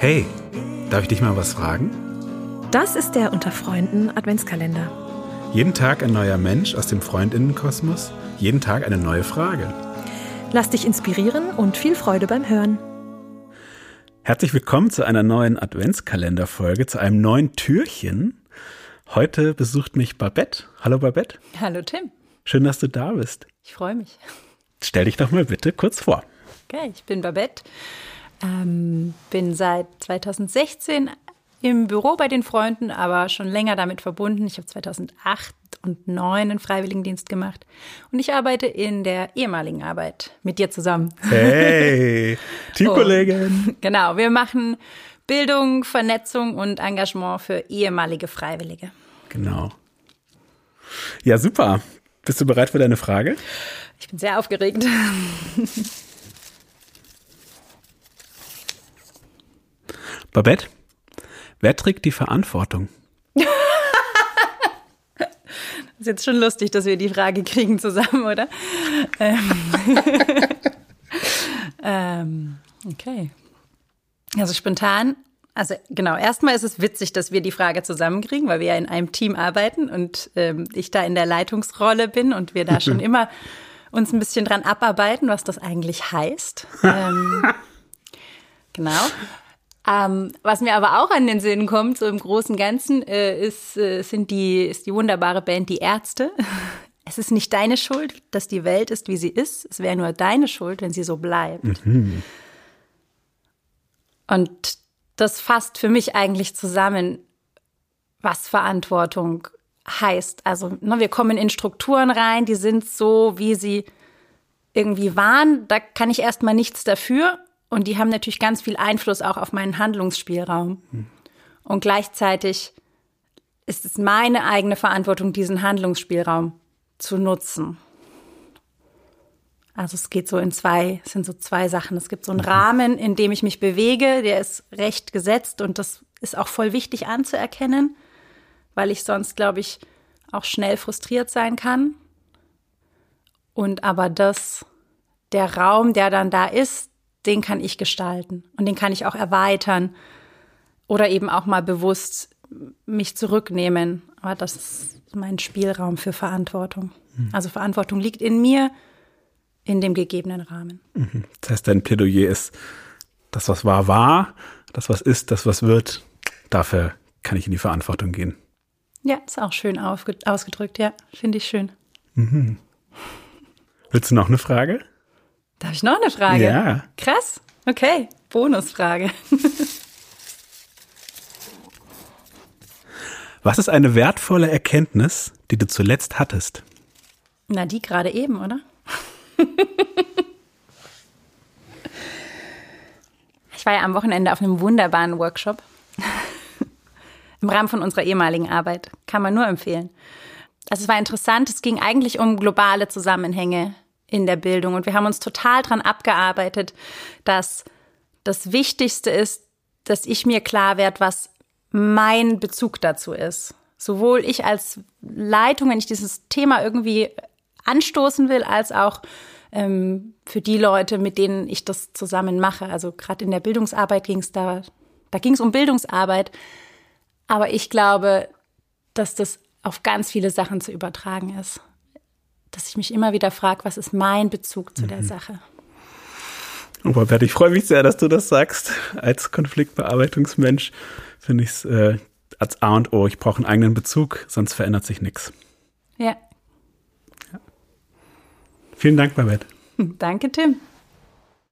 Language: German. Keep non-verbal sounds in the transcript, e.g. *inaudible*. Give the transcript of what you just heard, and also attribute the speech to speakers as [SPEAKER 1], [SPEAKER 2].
[SPEAKER 1] Darf ich dich mal was fragen?
[SPEAKER 2] Das ist der Unter Freunden Adventskalender.
[SPEAKER 1] Jeden Tag ein neuer Mensch aus dem Freundinnenkosmos, jeden Tag eine neue Frage.
[SPEAKER 2] Lass dich inspirieren und viel Freude beim Hören.
[SPEAKER 1] Herzlich willkommen zu einer neuen Adventskalenderfolge, zu einem neuen Türchen. Heute besucht mich Babette. Hallo Babette.
[SPEAKER 3] Hallo Tim.
[SPEAKER 1] Schön, dass du da bist.
[SPEAKER 3] Ich freue mich.
[SPEAKER 1] Stell dich doch mal bitte kurz vor.
[SPEAKER 3] Okay, ich bin Babette. Ähm, bin seit 2016 im Büro bei den Freunden, aber schon länger damit verbunden. Ich habe 2008 und 2009 einen Freiwilligendienst gemacht und ich arbeite in der ehemaligen Arbeit mit dir zusammen.
[SPEAKER 1] Hey, *laughs* Teamkollegin.
[SPEAKER 3] Genau, wir machen Bildung, Vernetzung und Engagement für ehemalige Freiwillige.
[SPEAKER 1] Genau. Ja, super. Bist du bereit für deine Frage?
[SPEAKER 3] Ich bin sehr aufgeregt. *laughs*
[SPEAKER 1] Babette, wer trägt die Verantwortung? *laughs*
[SPEAKER 3] ist jetzt schon lustig, dass wir die Frage kriegen zusammen, oder? Ähm. *laughs* ähm, okay. Also spontan, also genau, erstmal ist es witzig, dass wir die Frage zusammenkriegen, weil wir ja in einem Team arbeiten und ähm, ich da in der Leitungsrolle bin und wir da schon *laughs* immer uns ein bisschen dran abarbeiten, was das eigentlich heißt. ähm, genau. Ähm, was mir aber auch an den Sinn kommt, so im Großen und Ganzen, äh, ist, äh, sind die, ist die wunderbare Band Die Ärzte. *laughs* Es ist nicht deine Schuld, dass die Welt ist, wie sie ist. Es wäre nur deine Schuld, wenn sie so bleibt. Mhm. Und das fasst für mich eigentlich zusammen, was Verantwortung heißt. Also ne, wir kommen in Strukturen rein, die sind so, wie sie irgendwie waren. Da kann ich erstmal nichts dafür. Und die haben natürlich ganz viel Einfluss auch auf meinen Handlungsspielraum. Hm. Und gleichzeitig ist es meine eigene Verantwortung, diesen Handlungsspielraum zu nutzen. Also es geht so in zwei, es sind so zwei Sachen. Es gibt so einen mhm. Rahmen, in dem ich mich bewege, der ist recht gesetzt und das ist auch voll wichtig anzuerkennen, weil ich sonst, glaube ich, auch schnell frustriert sein kann. Und aber das, der Raum, der dann da ist, den kann ich gestalten und den kann ich auch erweitern oder eben auch mal bewusst mich zurücknehmen. Aber das ist mein Spielraum für Verantwortung. Mhm. Also Verantwortung liegt in mir, in dem gegebenen Rahmen.
[SPEAKER 1] Mhm. Das heißt, dein Plädoyer ist, das, was war, war, das, was ist, das, was wird, dafür kann ich in die Verantwortung gehen.
[SPEAKER 3] Ja, ist auch schön ausgedrückt, ja, finde ich schön.
[SPEAKER 1] Mhm. Willst du noch eine Frage?
[SPEAKER 3] Darf ich noch eine Frage?
[SPEAKER 1] Ja.
[SPEAKER 3] Krass. Okay, Bonusfrage. *laughs*
[SPEAKER 1] Was ist eine wertvolle Erkenntnis, die du zuletzt hattest?
[SPEAKER 3] Na, die gerade eben, oder? *laughs* ich war ja am Wochenende auf einem wunderbaren Workshop *laughs* im Rahmen von unserer ehemaligen Arbeit. Kann man nur empfehlen. Also es war interessant, es ging eigentlich um globale Zusammenhänge in der Bildung. Und wir haben uns total dran abgearbeitet, dass das Wichtigste ist, dass ich mir klar werde, was mein Bezug dazu ist. Sowohl ich als Leitung, wenn ich dieses Thema irgendwie anstoßen will, als auch ähm, für die Leute, mit denen ich das zusammen mache. Also gerade in der Bildungsarbeit ging es da, da ging es um Bildungsarbeit. Aber ich glaube, dass das auf ganz viele Sachen zu übertragen ist dass ich mich immer wieder frage, was ist mein Bezug zu mhm. der Sache.
[SPEAKER 1] Robert, ich freue mich sehr, dass du das sagst. Als Konfliktbearbeitungsmensch finde ich es äh, als A und O. Ich brauche einen eigenen Bezug, sonst verändert sich nichts.
[SPEAKER 3] Ja.
[SPEAKER 1] ja. Vielen Dank, Babette. *laughs*
[SPEAKER 3] Danke, Tim.